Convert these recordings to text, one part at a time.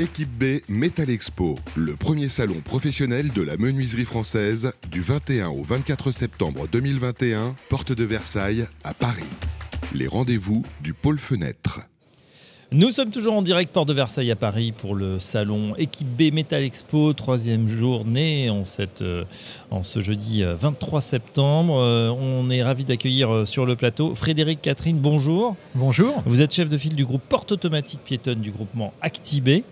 Équipe B Metal Expo, le premier salon professionnel de la menuiserie française du 21 au 24 septembre 2021, porte de Versailles à Paris. Les rendez-vous du pôle fenêtre. Nous sommes toujours en direct Port de Versailles à Paris pour le salon Équipe B Metal Expo, troisième journée en, cette, euh, en ce jeudi 23 euh, septembre. Euh, on est ravi d'accueillir sur le plateau Frédéric Catherine, bonjour. Bonjour. Vous êtes chef de file du groupe Porte Automatique Piétonne du groupement Actibé.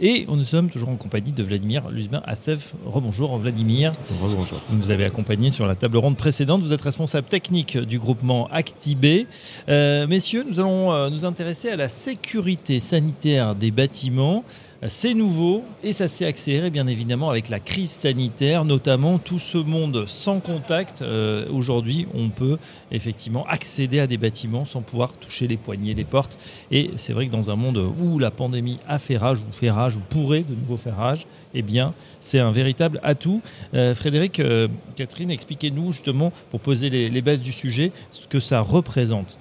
Et nous sommes toujours en compagnie de Vladimir Luzbin Assef. Rebonjour Vladimir. Rebonjour. Vous nous avez accompagné sur la table ronde précédente. Vous êtes responsable technique du groupement Actibé. Euh, messieurs, nous allons euh, nous intéresser à la sécurité sanitaire des bâtiments. C'est nouveau et ça s'est accéléré bien évidemment avec la crise sanitaire, notamment tout ce monde sans contact. Euh, aujourd'hui, on peut effectivement accéder à des bâtiments sans pouvoir toucher les poignées, les portes. Et c'est vrai que dans un monde où la pandémie a fait rage ou fait rage ou pourrait de nouveau faire rage, eh bien, c'est un véritable atout. Euh, Frédéric, euh, Catherine, expliquez-nous justement, pour poser les, les bases du sujet, ce que ça représente.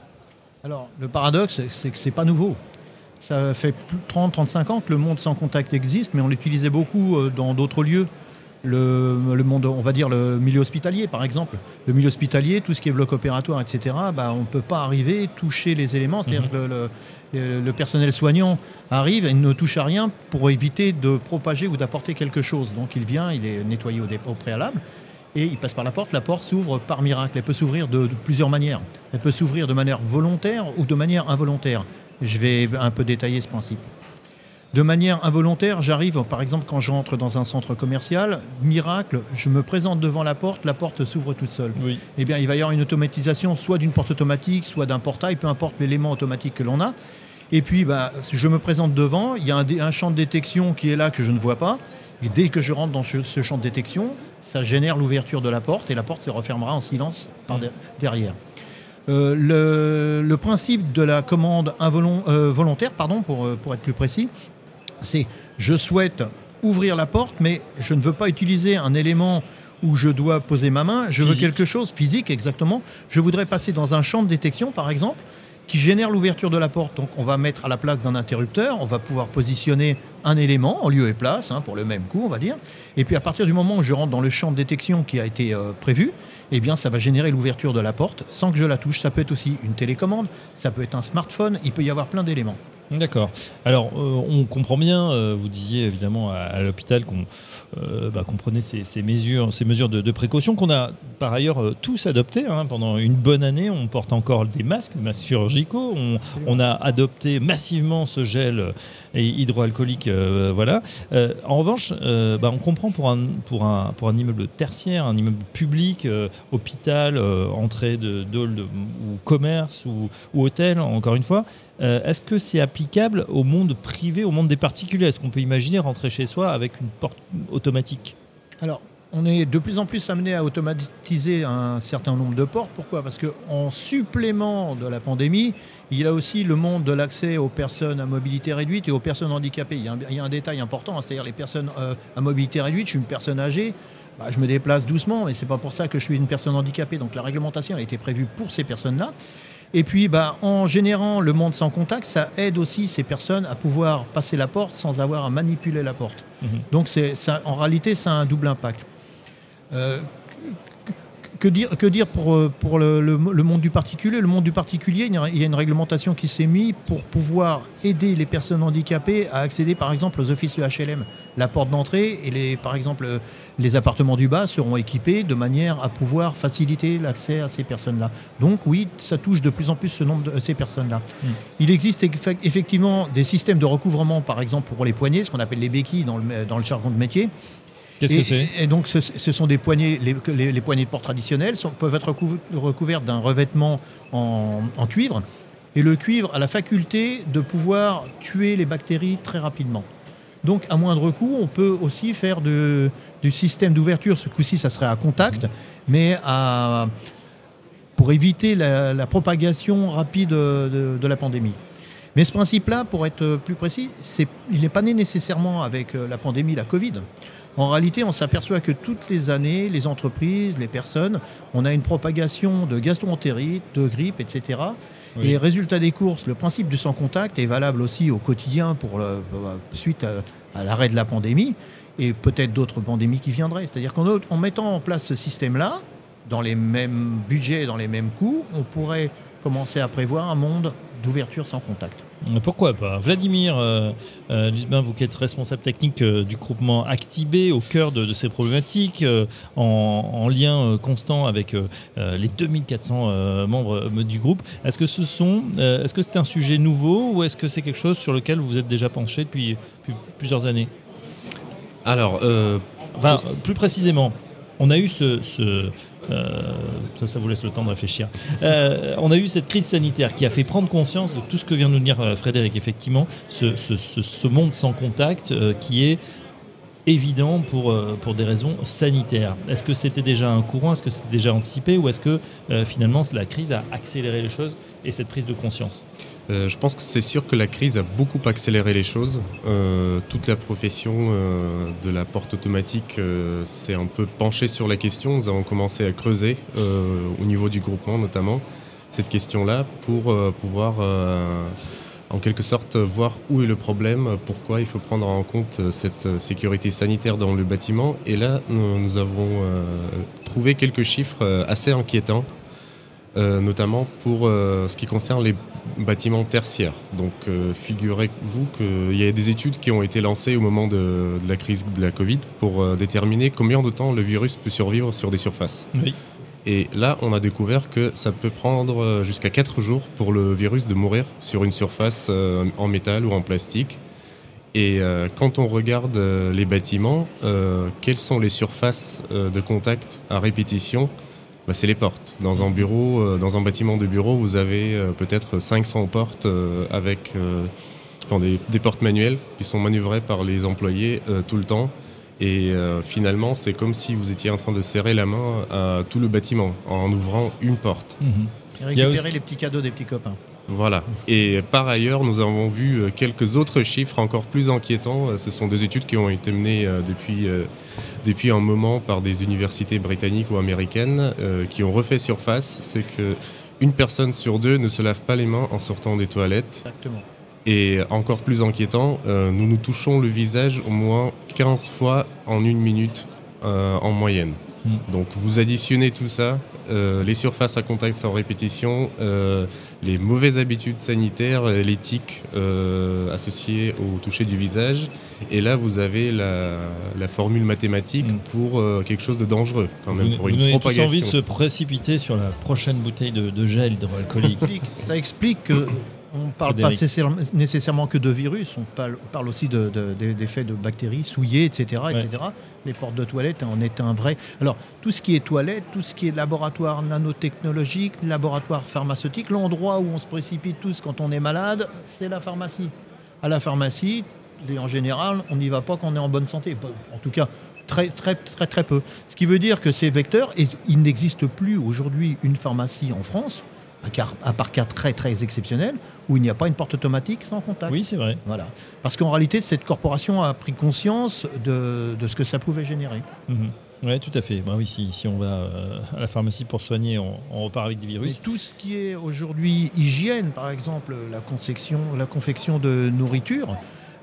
Alors, le paradoxe, c'est que c'est pas nouveau. Ça fait 30-35 ans que le monde sans contact existe, mais on l'utilisait beaucoup euh, dans d'autres lieux. Le, monde, on va dire le milieu hospitalier par exemple. Le milieu hospitalier, tout ce qui est bloc opératoire, etc., bah, on ne peut pas arriver, toucher les éléments. C'est-à-dire mhm. que le, personnel soignant arrive et ne touche à rien pour éviter de propager ou d'apporter quelque chose. Donc il vient, il est nettoyé au, préalable et il passe par la porte. La porte s'ouvre par miracle. Elle peut s'ouvrir de, plusieurs manières. Elle peut s'ouvrir de manière volontaire ou de manière involontaire. Je vais un peu détailler ce principe. De manière involontaire, j'arrive, par exemple, quand je rentre dans un centre commercial, miracle, je me présente devant la porte, la porte s'ouvre toute seule. Oui. Eh bien, il va y avoir une automatisation, soit d'une porte automatique, soit d'un portail, peu importe l'élément automatique que l'on a. Et puis, bah, je me présente devant, il y a un, champ de détection qui est là que je ne vois pas. Et dès que je rentre dans ce, champ de détection, ça génère l'ouverture de la porte et la porte se refermera en silence par derrière. Euh, le, principe de la commande euh, volontaire, pardon, pour, euh, pour être plus précis, c'est je souhaite ouvrir la porte, mais je ne veux pas utiliser un élément où je dois poser ma main, je veux quelque chose physique exactement. Je voudrais passer dans un champ de détection, par exemple, qui génère l'ouverture de la porte. Donc on va mettre à la place d'un interrupteur, on va pouvoir positionner un élément en lieu et place, hein, pour le même coup, on va dire. Et puis à partir du moment où je rentre dans le champ de détection qui a été euh, prévu, eh bien ça va générer l'ouverture de la porte sans que je la touche. Ça peut être aussi une télécommande, ça peut être un smartphone, il peut y avoir plein d'éléments. D'accord. Alors, euh, on comprend bien, euh, vous disiez évidemment à, l'hôpital qu'on euh, bah, prenait ces, mesures, ces mesures de, précaution qu'on a par ailleurs tous adoptées. Hein. pendant une bonne année, on porte encore des masques, des masques chirurgicaux. On, a adopté massivement ce gel hydroalcoolique. voilà. en revanche, bah, on comprend pour un, immeuble tertiaire, un immeuble public, hôpital, entrée de, ou commerce ou, ou hôtel, encore une fois, euh, est-ce que c'est applicable au monde privé, au monde des particuliers? Est-ce qu'on peut imaginer rentrer chez soi avec une porte automatique? Alors, on est de plus en plus amené à automatiser un certain nombre de portes. Pourquoi? Parce qu'en supplément de la pandémie, il y a aussi le monde de l'accès aux personnes à mobilité réduite et aux personnes handicapées. Il y a un, détail important, hein, c'est-à-dire les personnes euh, à mobilité réduite. Je suis une personne âgée, bah, je me déplace doucement, mais ce n'est pas pour ça que je suis une personne handicapée. Donc la réglementation a été prévue pour ces personnes-là. Et puis, bah, en générant le monde sans contact, ça aide aussi ces personnes à pouvoir passer la porte sans avoir à manipuler la porte. Mhm. Donc, ça, en réalité, ça a un double impact. Euh, que dire, que dire pour, euh, pour le, monde du particulier? Le monde du particulier, il y a une réglementation qui s'est mise pour pouvoir aider les personnes handicapées à accéder par exemple aux offices de HLM. La porte d'entrée et les, par exemple les appartements du bas seront équipés de manière à pouvoir faciliter l'accès à ces personnes-là. Donc oui, ça touche de plus en plus ce nombre de ces personnes-là. Hmm. Il existe effectivement des systèmes de recouvrement, par exemple pour les poignées, ce qu'on appelle les béquilles dans le, dans le jargon de métier. Qu'est-ce que c'est? Et donc, ce, sont des poignées, les, poignées de porte traditionnelles peuvent être recouvertes d'un revêtement en, cuivre. Et le cuivre a la faculté de pouvoir tuer les bactéries très rapidement. Donc, à moindre coût, on peut aussi faire du système d'ouverture. Ce coup-ci, ça serait à contact, mais pour éviter la, propagation rapide de, de la pandémie. Mais ce principe-là, pour être plus précis, il n'est pas né nécessairement avec euh, la pandémie, la Covid. En réalité, on s'aperçoit que toutes les années, les entreprises, les personnes, on a une propagation de gastroentérite, de grippe, etc. Oui. Et résultat des courses, le principe du sans contact est valable aussi au quotidien pour le- suite à, à l'arrêt de la pandémie et peut-être d'autres pandémies qui viendraient. C'est-à-dire qu'en mettant en place ce système-là, dans les mêmes budgets, dans les mêmes coûts, on pourrait commencer à prévoir un monde d'ouverture sans contact. Pourquoi pas Vladimir euh, euh, vous qui êtes responsable technique euh, du groupement Actibé, au cœur de, de ces problématiques, euh, en, en lien euh, constant avec euh, euh, les 2400 euh, membres euh, du groupe, est-ce que ce sont, euh, est-ce que c'est un sujet nouveau ou est-ce que c'est quelque chose sur lequel vous êtes déjà penché depuis, depuis plusieurs années? Alors, euh, Enfin, euh, plus précisément, on a eu ce. ce, euh, ça, vous laisse le temps de réfléchir. Euh, on a eu cette crise sanitaire qui a fait prendre conscience de tout ce que vient de nous dire euh, Frédéric, effectivement, ce, monde sans contact qui est évident pour, des raisons sanitaires. Est-ce que c'était déjà un courant? Est-ce que c'était déjà anticipé? Ou est-ce que finalement la crise a accéléré les choses et cette prise de conscience? Euh, je pense que c'est sûr que la crise a beaucoup accéléré les choses. Euh, toute la profession euh, de la porte automatique s'est un peu penchée sur la question. Nous avons commencé à creuser, au niveau du groupement notamment, cette question-là pour pouvoir, en quelque sorte, voir où est le problème, pourquoi il faut prendre en compte cette sécurité sanitaire dans le bâtiment. Et là, nous, avons trouvé quelques chiffres assez inquiétants. notamment pour ce qui concerne les bâtiments tertiaires. Donc euh, figurez-vous qu'il y a des études qui ont été lancées au moment de, de la crise de la Covid pour euh, déterminer combien de temps le virus peut survivre sur des surfaces. Oui. Et là, on a découvert que ça peut prendre euh, jusqu'à 4 jours pour le virus de mourir sur une surface euh, en métal ou en plastique. Et quand on regarde les bâtiments, quelles sont les surfaces de contact à répétition? Bah, C'est les portes. Dans un bureau, euh, dans un bâtiment de bureau, vous avez euh, peut-être 500 portes euh, avec euh, enfin, des, des portes manuelles qui sont manœuvrées par les employés euh, tout le temps. Et euh, finalement, c'est comme si vous étiez en train de serrer la main à tout le bâtiment en ouvrant une porte. Mhm. Et récupérer aussi- les petits cadeaux des petits copains. Voilà. Et par ailleurs, nous avons vu euh, quelques autres chiffres encore plus inquiétants. Euh, Ce sont des études qui ont été menées euh, depuis, depuis un moment par des universités britanniques ou américaines qui ont refait surface. C'est que une personne sur deux ne se lave pas les mains en sortant des toilettes. Exactement. Et encore plus inquiétant, nous nous touchons le visage au moins 15 fois en une minute en moyenne. Mm. Donc vous additionnez tout ça, euh, les surfaces à contact sans répétition, euh, les mauvaises habitudes sanitaires, euh, euh, associés au toucher du visage, et là vous avez la, la formule mathématique Mm. pour euh, quelque chose de dangereux quand même, Vous, pour vous une tous propagation. envie de se précipiter sur la prochaine bouteille de, de gel hydroalcoolique. ça explique que on ne parle pas Frédéric. nécessairement- nécessairement que de virus, on parle, on parle aussi de- de- de- d'effets de bactéries souillées, etc., etc. Les portes de toilettes en est un vrai. Alors, tout ce qui est toilette, tout ce qui est laboratoire nanotechnologique, laboratoire pharmaceutique, l'endroit où on se précipite tous quand on est malade, c'est la pharmacie. À la pharmacie, et en général, on n'y va pas quand on est en bonne santé. En tout cas, très, très, très, très peu. Ce qui veut dire que ces vecteurs, et il n'existe plus aujourd'hui une pharmacie en France, à, part cas très, très exceptionnels, où il n'y a pas une porte automatique sans contact. Oui, c'est vrai. Voilà. Parce qu'en réalité, cette corporation a pris conscience de, de ce que ça pouvait générer. Oui, tout à fait. Bah oui, si, si on va euh, à la pharmacie pour soigner, on, on repart avec des Mais virus. tout ce qui est aujourd'hui hygiène, par exemple, la confection, la confection de nourriture,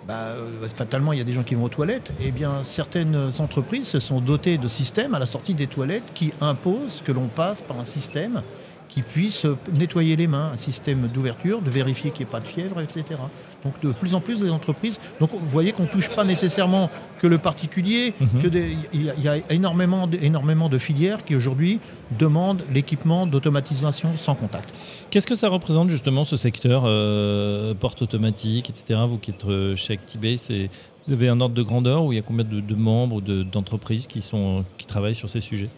bah, euh, fatalement, il y a des gens qui vont aux toilettes. Eh bien, certaines entreprises se sont dotées de systèmes à la sortie des toilettes qui imposent que l'on passe par un système qui puisse nettoyer les mains, un système d'ouverture, de vérifier qu'il n'y ait pas de fièvre, etc. Donc, de plus en plus, les entreprises. Donc, vous voyez qu'on ne touche pas nécessairement que le particulier, Mhm. que des- il y a, énormément, de, énormément de filières qui aujourd'hui demandent l'équipement d'automatisation sans contact. Qu'est-ce que ça représente justement ce secteur euh, porte automatique, etc. Vous qui êtes euh, chez Actibay, c'est vous avez un ordre de grandeur où il y a combien de, de membres ou de- d'entreprises qui sont qui travaillent sur ces sujets?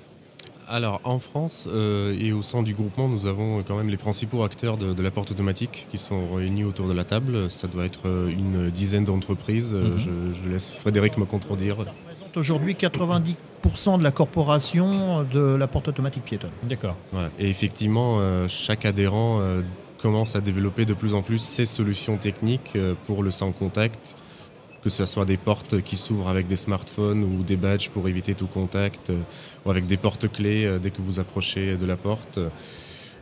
Alors en France euh, et au sein du groupement, nous avons quand même les principaux acteurs de, de la porte automatique qui sont réunis autour de la table. Ça doit être euh, une dizaine d'entreprises. Euh, Mhm. je, je laisse Frédéric me contredire. Ça représente aujourd'hui 90% de la corporation de la porte automatique piétonne. D'accord. Voilà. Et effectivement, euh, chaque adhérent euh, commence à développer de plus en plus ses solutions techniques euh, pour le sans contact, que ce soit des portes qui s'ouvrent avec des smartphones ou des badges pour éviter tout contact, ou avec des portes clés dès que vous approchez de la porte.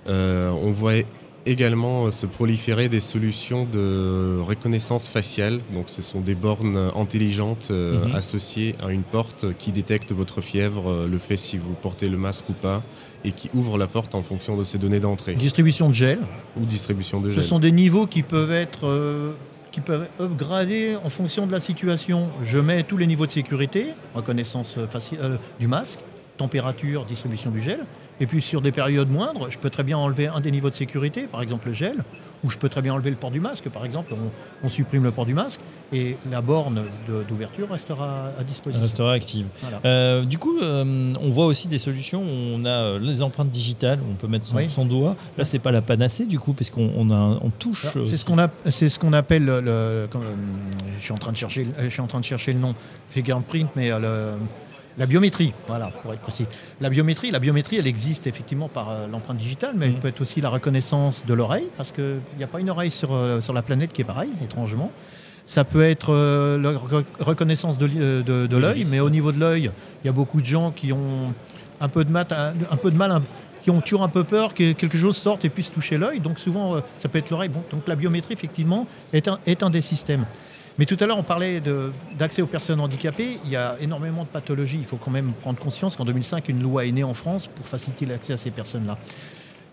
on voit également se proliférer des solutions de reconnaissance faciale. Donc, ce sont des bornes intelligentes mhm. associées à une porte qui détecte votre fièvre, le fait si vous portez le masque ou pas, et qui ouvre la porte en fonction de ces données d'entrée. Distribution de gel. Ou distribution de gel. Ce sont des niveaux qui peuvent être euh, qui peuvent upgrader en fonction de la situation. Je mets tous les niveaux de sécurité, reconnaissance euh, du masque, température, distribution du gel. Et puis sur des périodes moindres, je peux très bien enlever un des niveaux de sécurité, par exemple le gel, ou je peux très bien enlever le port du masque, par exemple, on, supprime le port du masque et la borne d'ouverture restera à disposition. Restera active. Euh, du coup, euh, on voit aussi des solutions où on a euh, les empreintes digitales, on peut mettre son, doigt. Là, c'est pas la panacée du coup, parce qu'on on touche. C'est ce qu'on c'est ce qu'on appelle le. je suis en train de chercher, je suis en train de chercher le nom. Fingerprint, mais le la biométrie, voilà, pour être précis. La biométrie, la biométrie, elle existe effectivement par euh, l'empreinte digitale, mais elle mm. peut être aussi la reconnaissance de l'oreille, parce qu'il n'y a pas une oreille sur, euh, sur la planète qui est pareille, étrangement. Ça peut être euh, la reconnaissance de, de, l'œil, mais au niveau de l'œil, il y a beaucoup de gens qui ont un peu de, mat, un, peu de mal, qui ont toujours un peu peur que quelque chose sorte et puisse toucher l'œil. Donc souvent, ça peut être l'oreille. Bon, donc la biométrie, effectivement, est un, est un des systèmes. Mais tout à l'heure, on parlait d'accès aux personnes handicapées. Il y a énormément de pathologies. Il faut quand même prendre conscience qu'en 2005, une loi est née en France pour faciliter l'accès à ces personnes-là.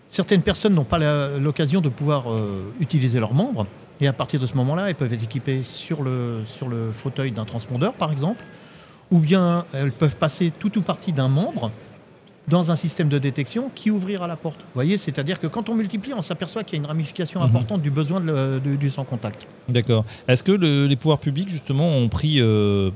Certaines personnes n'ont pas l'occasion de pouvoir euh, utiliser leurs membres. Et à partir de ce moment-là, elles peuvent être équipées sur le, sur le fauteuil d'un transpondeur, par exemple. Ou bien elles peuvent passer tout ou partie d'un membre dans un système de détection qui ouvrira la porte. Vous voyez, c'est-à-dire que quand on multiplie, on s'aperçoit qu'il y a une ramification mhm. importante du besoin du sans contact. D'accord. Est-ce que les pouvoirs publics, justement, ont pris, euh,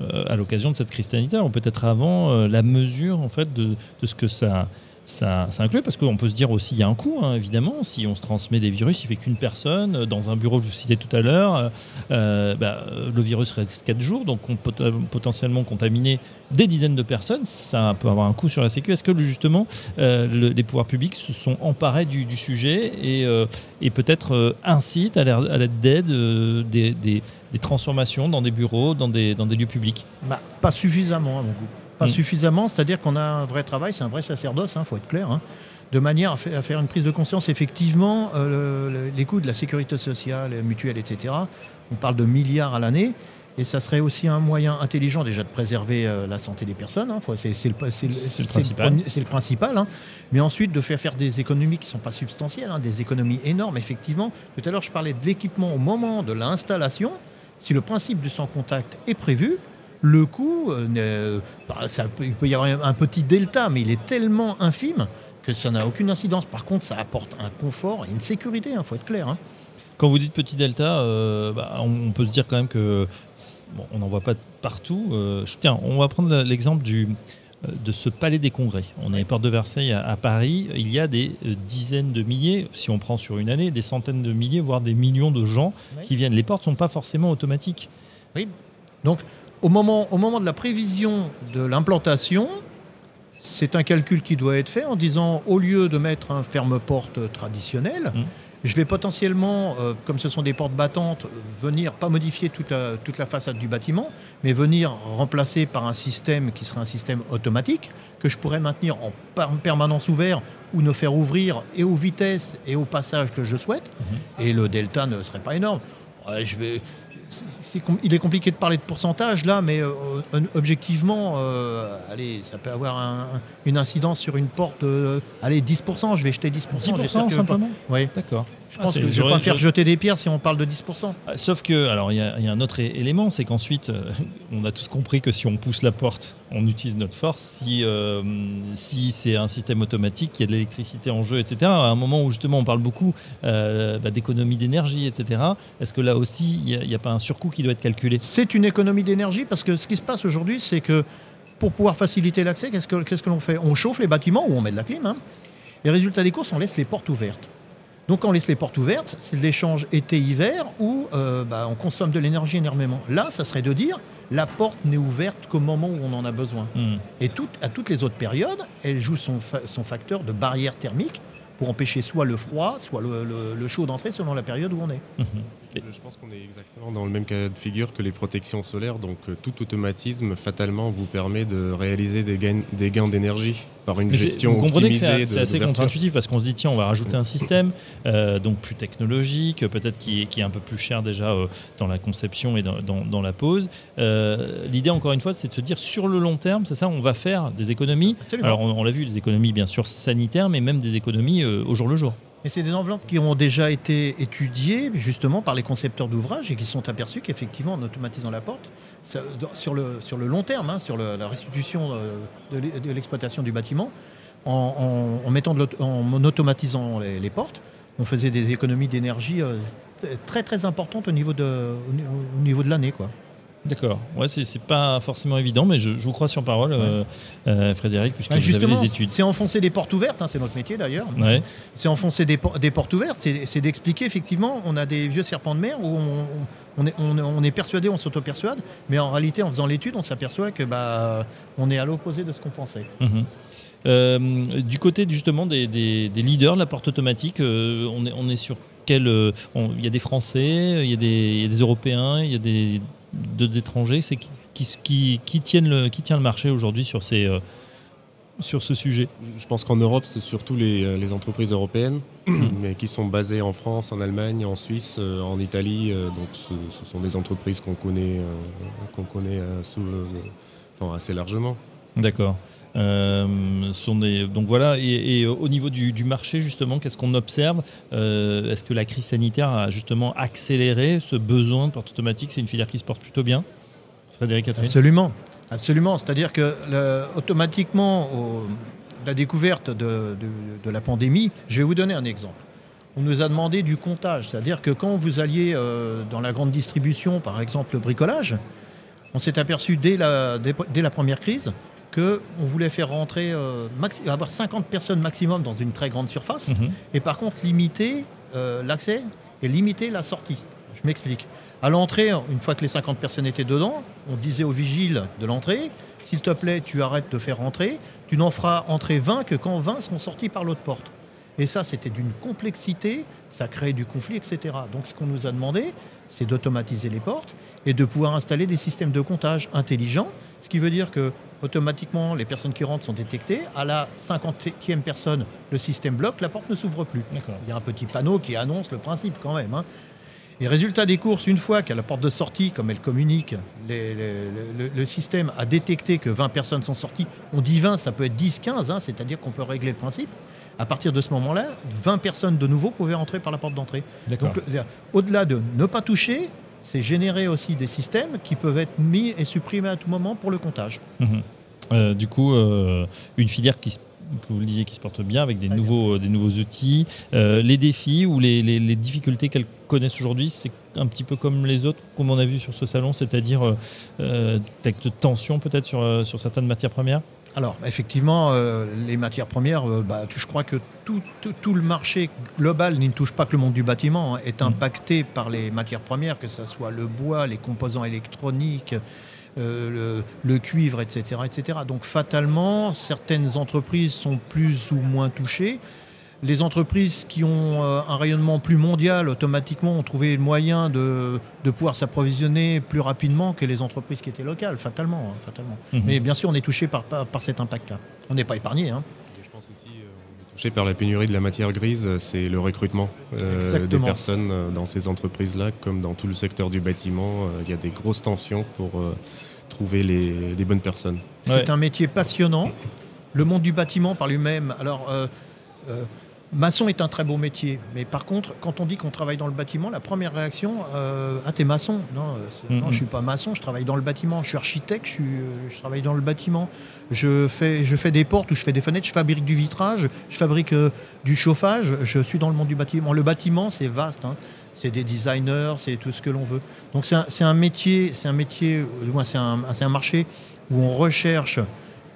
euh, à l'occasion de cette crise sanitaire, ou peut-être avant, euh, la mesure en fait, de, de ce que ça ça, inclut parce qu'on peut se dire aussi il y a un coût hein, évidemment. Si on se transmet des virus il fait qu'une personne euh, dans un bureau que vous citez tout à l'heure euh, euh, bah, le virus reste 4 jours donc on peut potentiellement contaminer des dizaines de personnes. Ça peut avoir un coût sur la sécu. Est-ce que justement les pouvoirs publics se sont emparés du, sujet et, peut-être incitent à l'aide d'aide des, transformations dans des bureaux dans des, dans des lieux publics? Bah, pas suffisamment à mon goût pas mm. suffisamment, c'est-à-dire qu'on a un vrai travail, c'est un vrai sacerdoce, il hein, faut être clair, hein, de manière à, faire une prise de conscience. Effectivement, euh, les coûts de la sécurité sociale, mutuelle, etc., on parle de milliards à l'année. Et ça serait aussi un moyen intelligent déjà de préserver euh, la santé des personnes. Hein. c'est le, principal. Le, principal Mais ensuite de faire faire des économies qui ne sont pas substantielles, des économies énormes, effectivement. Tout à l'heure, je parlais de l'équipement au moment de l'installation. Si le principe du sans contact est prévu, le coût, euh, bah, il peut y avoir un petit delta, mais il est tellement infime que ça n'a aucune incidence. Par contre, ça apporte un confort et une sécurité, il hein, faut être clair. Hein. Quand vous dites petit delta, euh, bah, on, peut se dire quand même que on n'en voit pas partout. Euh, tiens, on va prendre l'exemple du de ce palais des congrès. On est porte de Versailles à, Paris. Il y a des dizaines de milliers, si on prend sur une année, des centaines de milliers, voire des millions de gens qui viennent. Les portes ne sont pas forcément automatiques. Oui. Donc, au moment, au moment de la prévision de l'implantation, c'est un calcul qui doit être fait en disant, au lieu de mettre un ferme-porte traditionnel, mmh. je vais potentiellement, euh, comme ce sont des portes battantes, venir pas modifier toute la, toute la façade du bâtiment, mais venir remplacer par un système qui serait un système automatique, que je pourrais maintenir en permanence ouvert ou ne faire ouvrir et aux vitesses et au passage que je souhaite. Mmh. Et le delta ne serait pas énorme. je vais, il est compliqué de parler de pourcentage là, mais euh, objectivement, euh, allez, ça peut avoir une incidence sur une porte. allez, 10%, je vais jeter 10%. 10% simplement? Oui. D'accord. Je pense ah, que je vais pas faire jeter des pierres si on parle de 10%. Ah, sauf que, alors il y, a un autre élément, c'est qu'ensuite, euh, on a tous compris que si on pousse la porte, on utilise notre force. Si, euh, si c'est un système automatique, il y a de l'électricité en jeu, etc. À un moment où justement on parle beaucoup euh, bah, d'économie d'énergie, etc. Est-ce que là aussi, il n'y a, pas un surcoût qui doit être calculé? C'est une économie d'énergie parce que ce qui se passe aujourd'hui, c'est que pour pouvoir faciliter l'accès, qu'est-ce que, qu'est-ce que l'on fait? On chauffe les bâtiments ou on met de la clim. Hein. Les résultats des courses, on laisse les portes ouvertes. Donc on laisse les portes ouvertes, c'est l'échange été-hiver où euh, bah, on consomme de l'énergie énormément. Là, ça serait de dire la porte n'est ouverte qu'au moment où on en a besoin. Hmm. Et à toutes les autres périodes, elle joue son, facteur de barrière thermique pour empêcher soit le froid, soit le, chaud d'entrée selon la période où on est. Hmm. Je pense qu'on est exactement dans le même cas de figure que les protections solaires. Donc euh, tout automatisme, fatalement, vous permet de réaliser des gains, des gains d'énergie par une gestion vous comprenez que c'est assez contre-intuitif parce qu'on se dit tiens on va rajouter un système euh, donc plus technologique peut-être qui, est- qui est un peu plus cher déjà euh, dans la conception et dans, dans- dans la pose Euh, l'idée encore une fois c'est de se dire sur le long terme c'est ça on va faire des économies Absolument. alors on, on l'a vu des économies bien sûr sanitaires mais même des économies au jour le jour Et c'est des enveloppes qui ont déjà été étudiées justement par les concepteurs d'ouvrages et qui sont aperçus qu'effectivement en automatisant la porte, sur, le, sur le long terme, hein, sur la restitution euh, de l'e- de l'exploitation du bâtiment, en, mettant en automatisant les, les portes, on faisait des économies d'énergie euh, très très importantes au niveau de, au de l'année. D'accord ouais c'est c'est pas forcément évident mais je, je vous crois sur parole euh, euh, Frédéric puisque Bah, vous avez les études c'est enfoncer des portes ouvertes, hein, c'est notre métier d'ailleurs. ouais. c'est enfoncer des, por- des portes ouvertes, c'est c'est d'expliquer effectivement, on a des vieux serpents de mer où on, on est, on, on est persuadé, on s'auto-persuade, mais en réalité, en faisant l'étude, on s'aperçoit que bah, on est à l'opposé de ce qu'on pensait. Mhm. Euh, du côté justement des, des- des leaders de la porte automatique, euh, on, est, on est sur quel euh, Il y a des Français, il y y a des Européens, il y a des d'autres étrangers. C'est qui, qui, qui, qui tiennent le, qui tient le marché aujourd'hui sur ces euh, sur ce sujet? Je- pense qu'en Europe, c'est surtout les, euh, les entreprises européennes, mais qui sont basées en France, en Allemagne, en Suisse, euh, en Italie. euh, donc ce, ce sont des entreprises qu'on connaît, qu'on connaît sous, enfin, assez largement. D'accord. Euh, donc voilà, et, et au niveau du, marché, justement, qu'est-ce qu'on observe Euh, Est-ce que la crise sanitaire a justement accéléré ce besoin de porte automatique? C'est une filière qui se porte plutôt bien. Frédéric Catherine? Absolument, absolument. C'est-à-dire que automatiquement, au- la découverte de, la pandémie, je vais vous donner un exemple. On nous a demandé du comptage, c'est-à-dire que quand vous alliez euh, dans la grande distribution, par exemple le bricolage, on s'est aperçu dès la première crise qu'on voulait faire rentrer, euh, maxi- avoir 50 personnes maximum dans une très grande surface, Mhm. et par contre limiter euh, l'accès et limiter la sortie. Je m'explique. À l'entrée, une fois que les 50 personnes étaient dedans, on disait au vigile de l'entrée, s'il te plaît, tu arrêtes de faire rentrer, tu n'en feras entrer 20 que quand 20 seront sortis par l'autre porte. Et ça, c'était d'une complexité, ça créait du conflit, etc. Donc ce qu'on nous a demandé, c'est d'automatiser les portes et de pouvoir installer des systèmes de comptage intelligents, ce qui veut dire que automatiquement, les personnes qui rentrent sont détectées. À la 50e personne, le système bloque, la porte ne s'ouvre plus. Il y a un petit panneau qui annonce le principe quand même. hein. Et résultat des courses, une fois qu'à la porte de sortie, comme elle communique, les- les- le, le système a détecté que 20 personnes sont sorties. On dit 20, ça peut être 10, 15, hein, c'est-à-dire qu'on peut régler le principe. À partir de ce moment-là, 20 personnes de nouveau pouvaient entrer par la porte d'entrée. Donc, au-delà de ne pas toucher, c'est générer aussi des systèmes qui peuvent être mis et supprimés à tout moment pour le comptage. Mhm. Euh, du coup, euh, une filière qui, se- que vous le disiez, qui se porte bien avec des, nouveaux, euh, des nouveaux outils. Les défis ou les, les- les difficultés qu'elles connaissent aujourd'hui, c'est un petit peu comme les autres, comme on a vu sur ce salon, c'est-à-dire peut-être de tension peut-être sur, sur certaines matières premières? Alors, effectivement, euh, les matières premières, euh, bah, tu- je crois que tout, tout- tout le marché global ne touche pas que le monde du bâtiment, hein, est Mm. impacté par les matières premières, que ce soit le bois, les composants électroniques, euh, le, le cuivre, etc., etc. Donc, fatalement, certaines entreprises sont plus ou moins touchées. Les entreprises qui ont euh, un rayonnement plus mondial, automatiquement, ont trouvé le moyen de, de pouvoir s'approvisionner plus rapidement que les entreprises qui étaient locales, fatalement. hein, fatalement. Mhm. Mais bien sûr, on est touché par, par, par cet impact-là. On n'est pas épargné. Hein. Je pense aussi, euh, on est touché par la pénurie de la matière grise, euh, c'est le recrutement euh, des personnes dans ces entreprises-là, comme dans tout le secteur du bâtiment. euh, Il y a des grosses tensions pour euh, trouver les, les bonnes personnes. Ouais. C'est un métier passionnant. Le monde du bâtiment par lui-même. Alors, euh, euh, maçon est un très beau métier. Mais par contre, quand on dit qu'on travaille dans le bâtiment, la première réaction, euh, ah, t'es maçon Non, euh, je suis pas maçon, je travaille dans le bâtiment. Je suis architecte, je, suis, euh, je travaille dans le bâtiment. Je fais, je fais des portes ou je fais des fenêtres, je fabrique du vitrage, je fabrique du chauffage. Je suis dans le monde du bâtiment. Le bâtiment, c'est vaste. hein. C'est des designers, c'est tout ce que l'on veut. Donc c'est un, métier, c'est un métier, un, c'est un marché où on recherche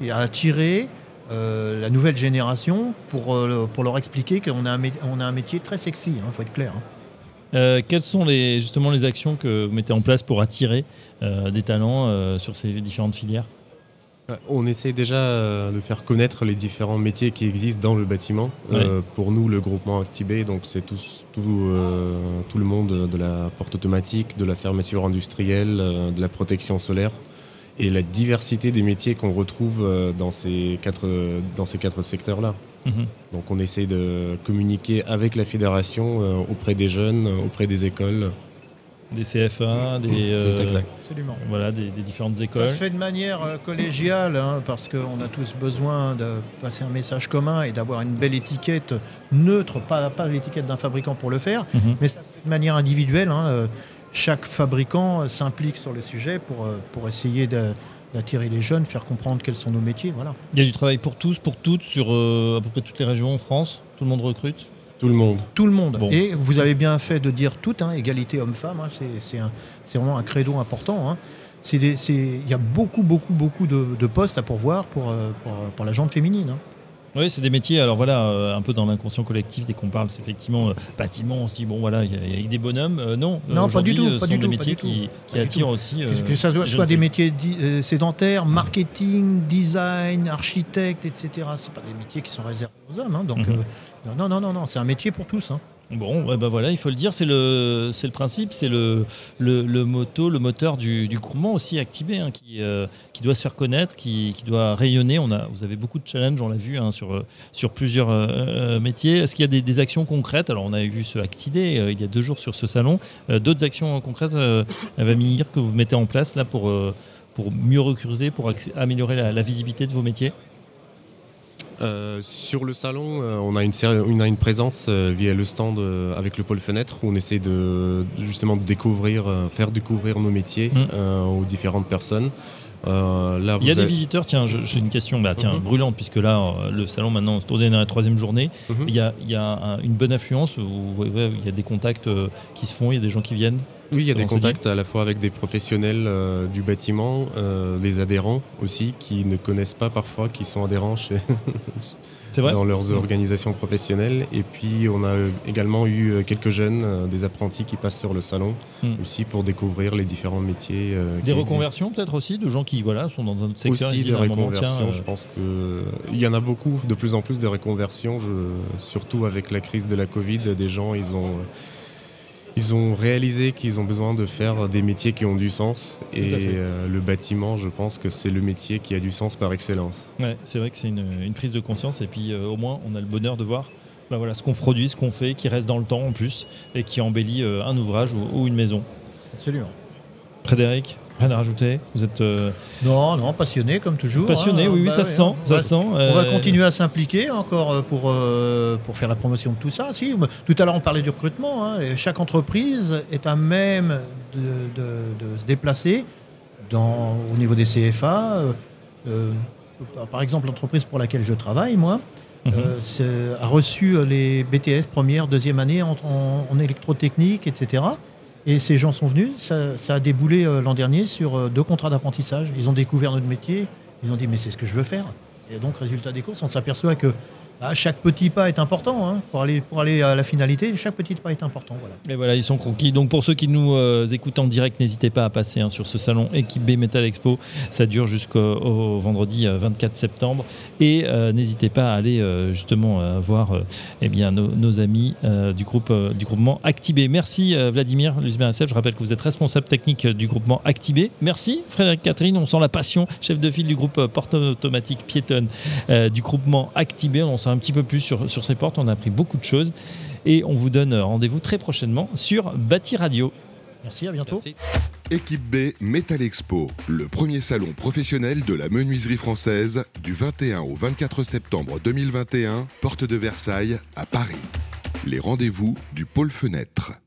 et à attirer euh, la nouvelle génération pour, euh, pour leur expliquer qu'on a, un on a un métier très sexy, il faut être clair. hein. Euh, quelles sont les, justement les actions que vous mettez en place pour attirer euh, des talents euh, sur ces différentes filières? On essaie déjà de faire connaître les différents métiers qui existent dans le bâtiment. pour nous, le groupement Actibé, donc c'est tout, tout, tout, le monde de la porte automatique, de la fermeture industrielle, de la protection solaire et la diversité des métiers qu'on retrouve euh, dans ces quatre, dans ces quatre secteurs-là. Mhm. Donc on essaie de communiquer avec la fédération euh, auprès des jeunes, auprès des écoles. Des CFA, des, euh, voilà, des, différentes écoles. Ça se fait de manière collégiale, hein, parce qu'on a tous besoin de passer un message commun et d'avoir une belle étiquette neutre, pas, pas l'étiquette d'un fabricant pour le faire, mhm. mais ça se fait de manière individuelle. Hein, chaque fabricant s'implique sur le sujet pour, euh, pour essayer d'attirer les jeunes, faire comprendre quels sont nos métiers. Voilà. Il y a du travail pour tous, pour toutes, sur euh, à peu près toutes les régions en France? Tout le monde recrute? Tout le monde. Tout le monde. Et vous avez bien fait de dire tout, hein, égalité homme-femme, hein, c'est vraiment un credo important. Hein. Il y a beaucoup, beaucoup, beaucoup de, postes à pourvoir pour, euh, pour, pour la jante féminine. Oui, c'est des métiers, alors voilà, euh, un peu dans l'inconscient collectif, dès qu'on parle, c'est effectivement euh, bâtiment, on se dit, bon voilà, il y, a des bonhommes. Euh, non, non pas du tout. Pas sont des métiers qui, attirent aussi. que ça soit, des métiers sédentaires, marketing, design, architecte, etc. Ce pas des métiers qui sont réservés aux hommes. Hein, donc, mhm. non, non, non, non, c'est un métier pour tous. Hein. Bon, bah voilà, il faut le dire, c'est le, le principe, c'est le, le, moto, le moteur du, du groupement aussi activé, hein, qui, euh, qui doit se faire connaître, qui, qui, doit rayonner. On a, vous avez beaucoup de challenges, on l'a vu, hein, sur, sur plusieurs euh, euh, métiers. Est-ce qu'il y a des, actions concrètes? Alors, on avait vu ce Actidé il y a deux jours sur ce salon. d'autres actions concrètes, Vamir, que vous mettez en place là pour, pour mieux recruter, pour améliorer la visibilité de vos métiers? Euh, sur le salon, euh, on, a une, une présence euh, via le stand avec le pôle fenêtre où on essaie de justement de découvrir, faire découvrir nos métiers mm. aux différentes personnes. là, Il y a des visiteurs, tiens, j'ai une question bah, tiens, mm-hmm. brûlante, puisque là, le salon maintenant est tourné dans la troisième journée. Mm-hmm. Il y a, il y a une bonne affluence, vous voyez, il y a des contacts qui se font, il y a des gens qui viennent oui, il y a des contacts à la fois avec des professionnels euh, du bâtiment, euh, des adhérents aussi, qui ne connaissent pas parfois, qui sont adhérents chez dans leurs organisations professionnelles. Et puis, on a également eu euh, quelques jeunes, des apprentis qui passent sur le salon hmm. aussi pour découvrir les différents métiers. des reconversions peut-être aussi, de gens qui voilà, sont dans un autre secteur. Aussi des reconversions, je pense qu'il y en a beaucoup, de plus en plus de reconversions, surtout avec la crise de la Covid. Des gens, ils ont ils ont réalisé qu'ils ont besoin de faire des métiers qui ont du sens. Et euh, le bâtiment, je pense que c'est le métier qui a du sens par excellence. Ouais, c'est vrai que c'est une, prise de conscience. Et puis euh, au moins, on a le bonheur de voir bah voilà, ce qu'on produit, ce qu'on fait, qui reste dans le temps en plus, et qui embellit euh, un ouvrage ou, une maison. Absolument. Frédéric Rien à rajouter Vous êtes euh, non, non, passionné comme toujours. Passionné, hein. oui, oui, bah ça, sent, ça sent. On va euh, continuer à s'impliquer encore euh, pour pour faire la promotion de tout ça. Si, tout à l'heure on parlait du recrutement. Hein, et chaque entreprise est à même de, de, se déplacer dans, au niveau des CFA. par exemple, l'entreprise pour laquelle je travaille, moi, mhm. a reçu les BTS première, deuxième année en, en électrotechnique, etc. Et ces gens sont venus, ça, a déboulé euh, l'an dernier sur euh, deux contrats d'apprentissage. Ils ont découvert notre métier, ils ont dit mais c'est ce que je veux faire. Et donc résultat des courses, on s'aperçoit que ah, chaque petit pas est important hein, pour, aller, pour aller à la finalité. Chaque petit pas est important. Voilà. Ils sont conquis. Donc pour ceux qui nous euh, écoutent en direct, n'hésitez pas à passer hein, sur ce salon Équipe B Metal Expo. Ça dure jusqu'au vendredi 24 euh, septembre. Et euh, n'hésitez pas à aller justement voir eh nos, amis du, groupe, du groupement Actibé. Merci Vladimir Je rappelle que vous êtes responsable technique du groupement Actibé. Merci Frédéric Catherine. On sent la passion, chef de file du groupe porte automatique piétonne du groupement Actibé. On un petit peu plus sur, sur ces portes. On a appris beaucoup de choses. Et on vous donne rendez-vous très prochainement sur Bâti Radio. Merci, à bientôt. Équipe B Metal Expo, le premier salon professionnel de la menuiserie française du 21 au 24 septembre 2021, porte de Versailles à Paris. Les rendez-vous du pôle fenêtre.